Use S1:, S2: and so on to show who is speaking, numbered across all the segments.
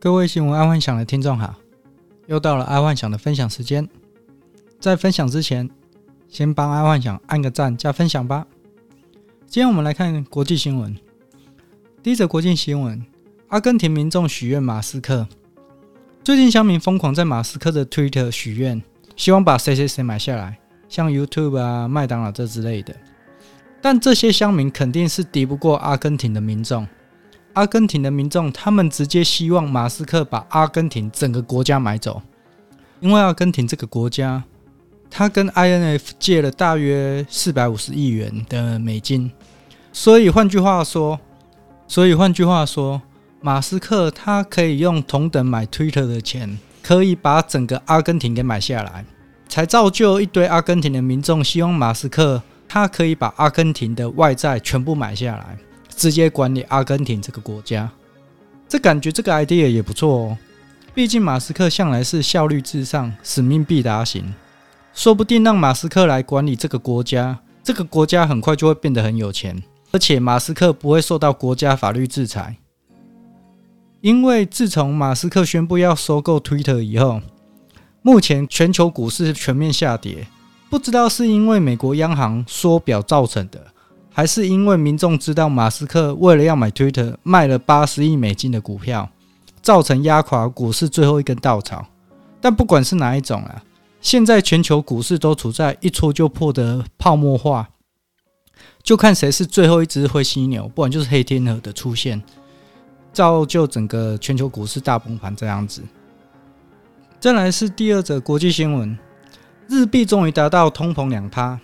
S1: 各位新闻爱幻想的听众好，又到了爱幻想的分享时间。在分享之前，先帮爱幻想按个赞加分享吧。今天我们来看国际新闻。第一则国际新闻：阿根廷民众许愿马斯克。最近乡民疯狂在马斯克的 Twitter 许愿，希望把谁谁谁买下来，像 YouTube 啊、麦当劳这之类的。但这些乡民肯定是敌不过阿根廷的民众。阿根廷的民众，他们直接希望马斯克把阿根廷整个国家买走，因为阿根廷这个国家，他跟 INF 借了大约四百五十亿元的美金，所以换句话说，所以换句话说，马斯克他可以用同等买 Twitter 的钱，可以把整个阿根廷给买下来，才造就一堆阿根廷的民众希望马斯克他可以把阿根廷的外债全部买下来。直接管理阿根廷这个国家，这感觉这个 idea 也不错哦。毕竟马斯克向来是效率至上、使命必达型，说不定让马斯克来管理这个国家，这个国家很快就会变得很有钱，而且马斯克不会受到国家法律制裁。因为自从马斯克宣布要收购 Twitter 以后，目前全球股市全面下跌，不知道是因为美国央行缩表造成的。还是因为民众知道马斯克为了要买 Twitter，卖了八十亿美金的股票，造成压垮股市最后一根稻草。但不管是哪一种啊，现在全球股市都处在一戳就破的泡沫化，就看谁是最后一只灰犀牛，不然就是黑天鹅的出现，造就整个全球股市大崩盘这样子。再来是第二则国际新闻：日币终于达到通膨两趴。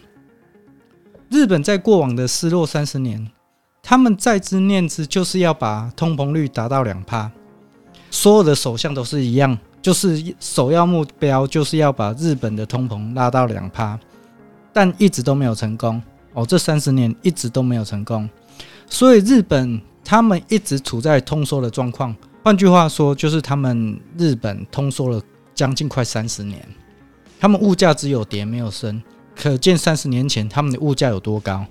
S1: 日本在过往的失落三十年，他们在之念之就是要把通膨率达到两趴。所有的首相都是一样，就是首要目标就是要把日本的通膨拉到两趴，但一直都没有成功。哦，这三十年一直都没有成功，所以日本他们一直处在通缩的状况。换句话说，就是他们日本通缩了将近快三十年，他们物价只有跌没有升。可见三十年前他们的物价有多高，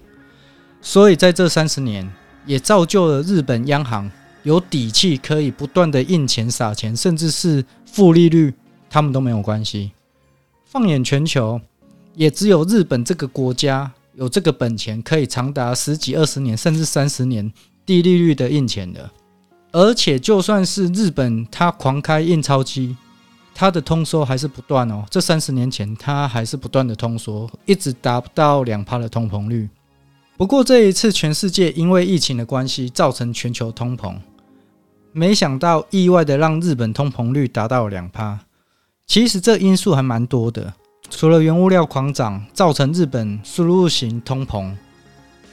S1: 所以在这三十年也造就了日本央行有底气可以不断的印钱撒钱，甚至是负利率，他们都没有关系。放眼全球，也只有日本这个国家有这个本钱，可以长达十几、二十年，甚至三十年低利率的印钱的。而且就算是日本，它狂开印钞机。它的通缩还是不断哦，这三十年前它还是不断的通缩，一直达不到两趴的通膨率。不过这一次全世界因为疫情的关系造成全球通膨，没想到意外的让日本通膨率达到了两趴。其实这因素还蛮多的，除了原物料狂涨造成日本输入型通膨，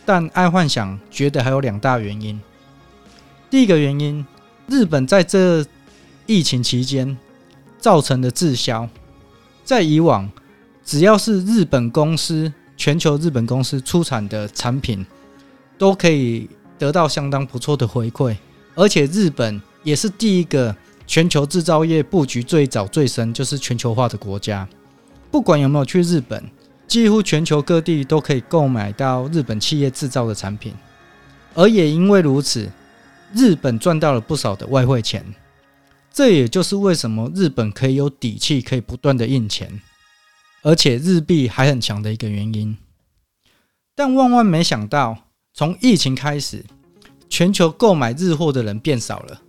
S1: 但爱幻想觉得还有两大原因。第一个原因，日本在这疫情期间。造成的滞销，在以往，只要是日本公司、全球日本公司出产的产品，都可以得到相当不错的回馈。而且日本也是第一个全球制造业布局最早最深，就是全球化的国家。不管有没有去日本，几乎全球各地都可以购买到日本企业制造的产品。而也因为如此，日本赚到了不少的外汇钱。这也就是为什么日本可以有底气，可以不断的印钱，而且日币还很强的一个原因。但万万没想到，从疫情开始，全球购买日货的人变少了，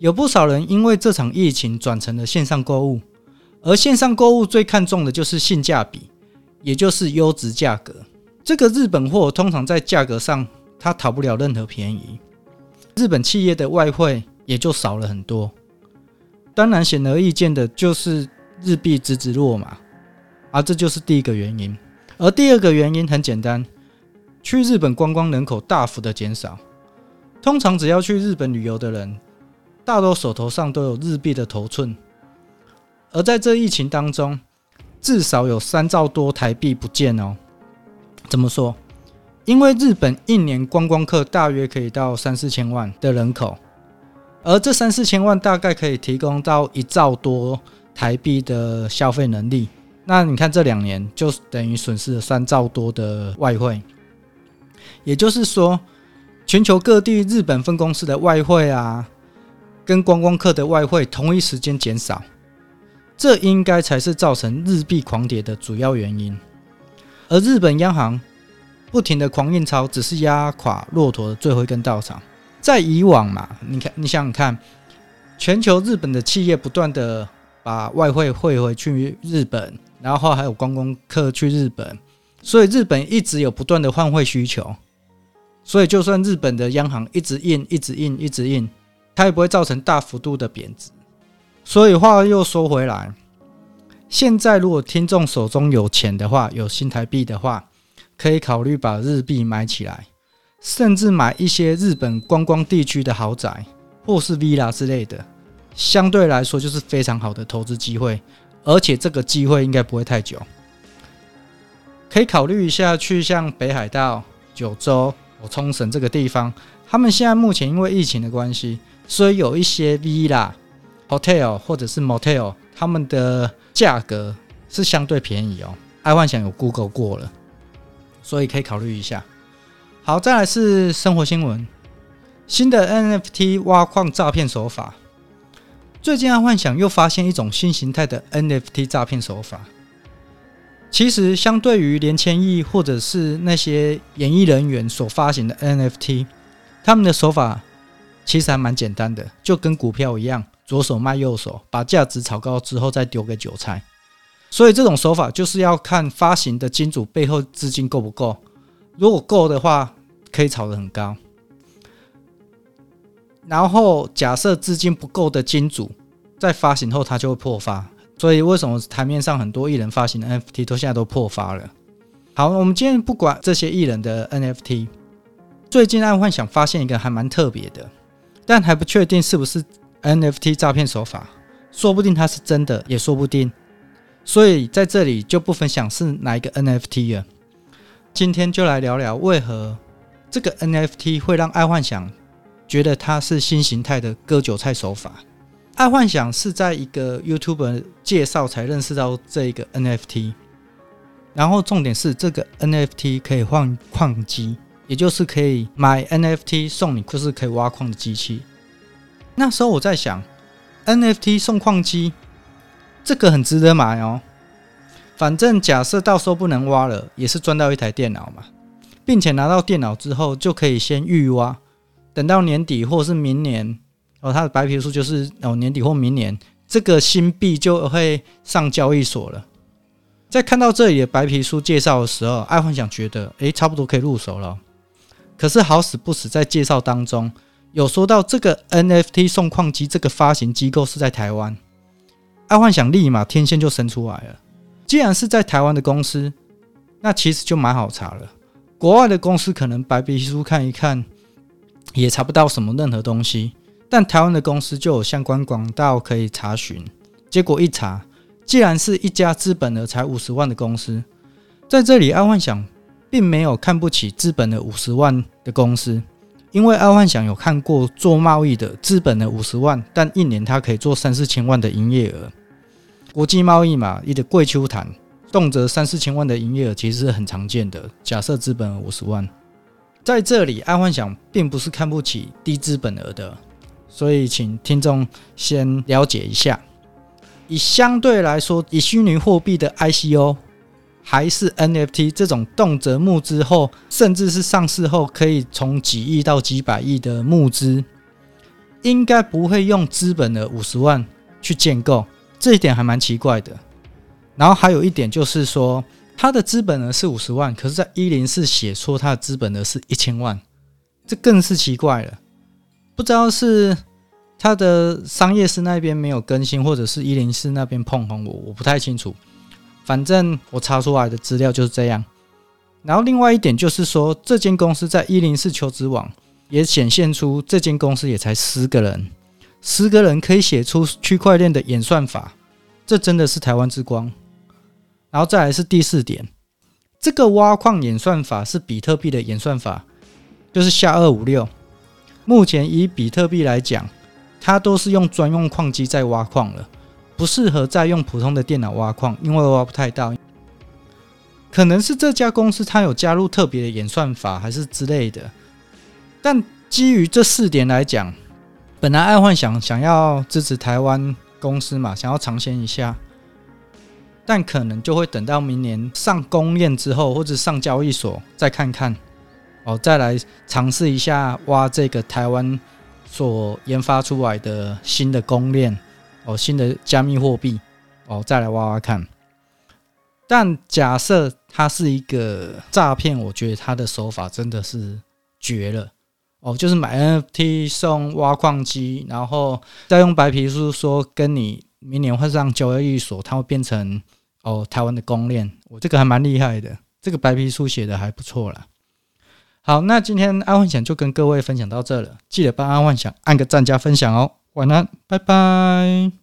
S1: 有不少人因为这场疫情转成了线上购物，而线上购物最看重的就是性价比，也就是优质价格。这个日本货通常在价格上它讨不了任何便宜，日本企业的外汇也就少了很多。当然，显而易见的就是日币直直落嘛，啊，这就是第一个原因。而第二个原因很简单，去日本观光人口大幅的减少。通常只要去日本旅游的人，大多手头上都有日币的头寸。而在这疫情当中，至少有三兆多台币不见哦。怎么说？因为日本一年观光客大约可以到三四千万的人口。而这三四千万大概可以提供到一兆多台币的消费能力，那你看这两年就等于损失了三兆多的外汇，也就是说，全球各地日本分公司的外汇啊，跟观光客的外汇同一时间减少，这应该才是造成日币狂跌的主要原因。而日本央行不停的狂印钞，只是压垮骆驼的最后一根稻草。在以往嘛，你看，你想想看，全球日本的企业不断的把外汇汇回去日本，然后还有观光客去日本，所以日本一直有不断的换汇需求。所以，就算日本的央行一直印、一直印、一直印，它也不会造成大幅度的贬值。所以话又说回来，现在如果听众手中有钱的话，有新台币的话，可以考虑把日币买起来。甚至买一些日本观光地区的豪宅，或是 villa 之类的，相对来说就是非常好的投资机会，而且这个机会应该不会太久，可以考虑一下去像北海道、九州、或冲绳这个地方。他们现在目前因为疫情的关系，所以有一些 villa、hotel 或者是 motel，他们的价格是相对便宜哦。爱幻想有 Google 过了，所以可以考虑一下。好，再来是生活新闻，新的 NFT 挖矿诈骗手法。最近爱幻想又发现一种新形态的 NFT 诈骗手法。其实，相对于连千亿或者是那些演艺人员所发行的 NFT，他们的手法其实还蛮简单的，就跟股票一样，左手卖右手，把价值炒高之后再丢给韭菜。所以，这种手法就是要看发行的金主背后资金够不够。如果够的话，可以炒得很高。然后假设资金不够的金主，在发行后它就会破发。所以为什么台面上很多艺人发行的 NFT 都现在都破发了？好，我们今天不管这些艺人的 NFT，最近爱幻想发现一个还蛮特别的，但还不确定是不是 NFT 诈骗手法，说不定它是真的，也说不定。所以在这里就不分享是哪一个 NFT 了。今天就来聊聊为何这个 NFT 会让爱幻想觉得它是新形态的割韭菜手法。爱幻想是在一个 YouTube 介绍才认识到这一个 NFT，然后重点是这个 NFT 可以换矿机，也就是可以买 NFT 送你，就是可以挖矿的机器。那时候我在想，NFT 送矿机，这个很值得买哦。反正假设到时候不能挖了，也是赚到一台电脑嘛，并且拿到电脑之后就可以先预挖，等到年底或是明年哦，它的白皮书就是哦年底或明年这个新币就会上交易所了。在看到这里的白皮书介绍的时候，爱幻想觉得诶，差不多可以入手了。可是好死不死，在介绍当中有说到这个 NFT 送矿机这个发行机构是在台湾，爱幻想立马天线就伸出来了。既然是在台湾的公司，那其实就蛮好查了。国外的公司可能白皮书看一看，也查不到什么任何东西，但台湾的公司就有相关管道可以查询。结果一查，既然是一家资本额才五十万的公司，在这里爱幻想并没有看不起资本额五十万的公司，因为爱幻想有看过做贸易的资本额五十万，但一年他可以做三四千万的营业额。国际贸易嘛，一个贵秋谈，动辄三四千万的营业额其实是很常见的。假设资本额五十万，在这里，爱幻想并不是看不起低资本额的，所以请听众先了解一下。以相对来说，以虚拟货币的 ICO 还是 NFT 这种动辄募资后，甚至是上市后可以从几亿到几百亿的募资，应该不会用资本额五十万去建构。这一点还蛮奇怪的，然后还有一点就是说，他的资本额是五十万，可是，在一零四写说他的资本额是一千万，这更是奇怪了。不知道是他的商业室那边没有更新，或者是一零四那边碰红我，我不太清楚。反正我查出来的资料就是这样。然后另外一点就是说，这间公司在一零四求职网也显现出这间公司也才十个人。十个人可以写出区块链的演算法，这真的是台湾之光。然后再来是第四点，这个挖矿演算法是比特币的演算法，就是下二五六。目前以比特币来讲，它都是用专用矿机在挖矿了，不适合再用普通的电脑挖矿，因为挖不太到。可能是这家公司它有加入特别的演算法，还是之类的。但基于这四点来讲。本来爱幻想想要支持台湾公司嘛，想要尝鲜一下，但可能就会等到明年上公链之后，或者上交易所再看看，哦，再来尝试一下挖这个台湾所研发出来的新的公链，哦，新的加密货币，哦，再来挖挖看。但假设它是一个诈骗，我觉得它的手法真的是绝了。哦，就是买 NFT 送挖矿机，然后再用白皮书说跟你明年会上交易所，它会变成哦台湾的公链。我这个还蛮厉害的，这个白皮书写的还不错啦。好，那今天爱幻想就跟各位分享到这了，记得帮爱幻想按个赞加分享哦。晚安，拜拜。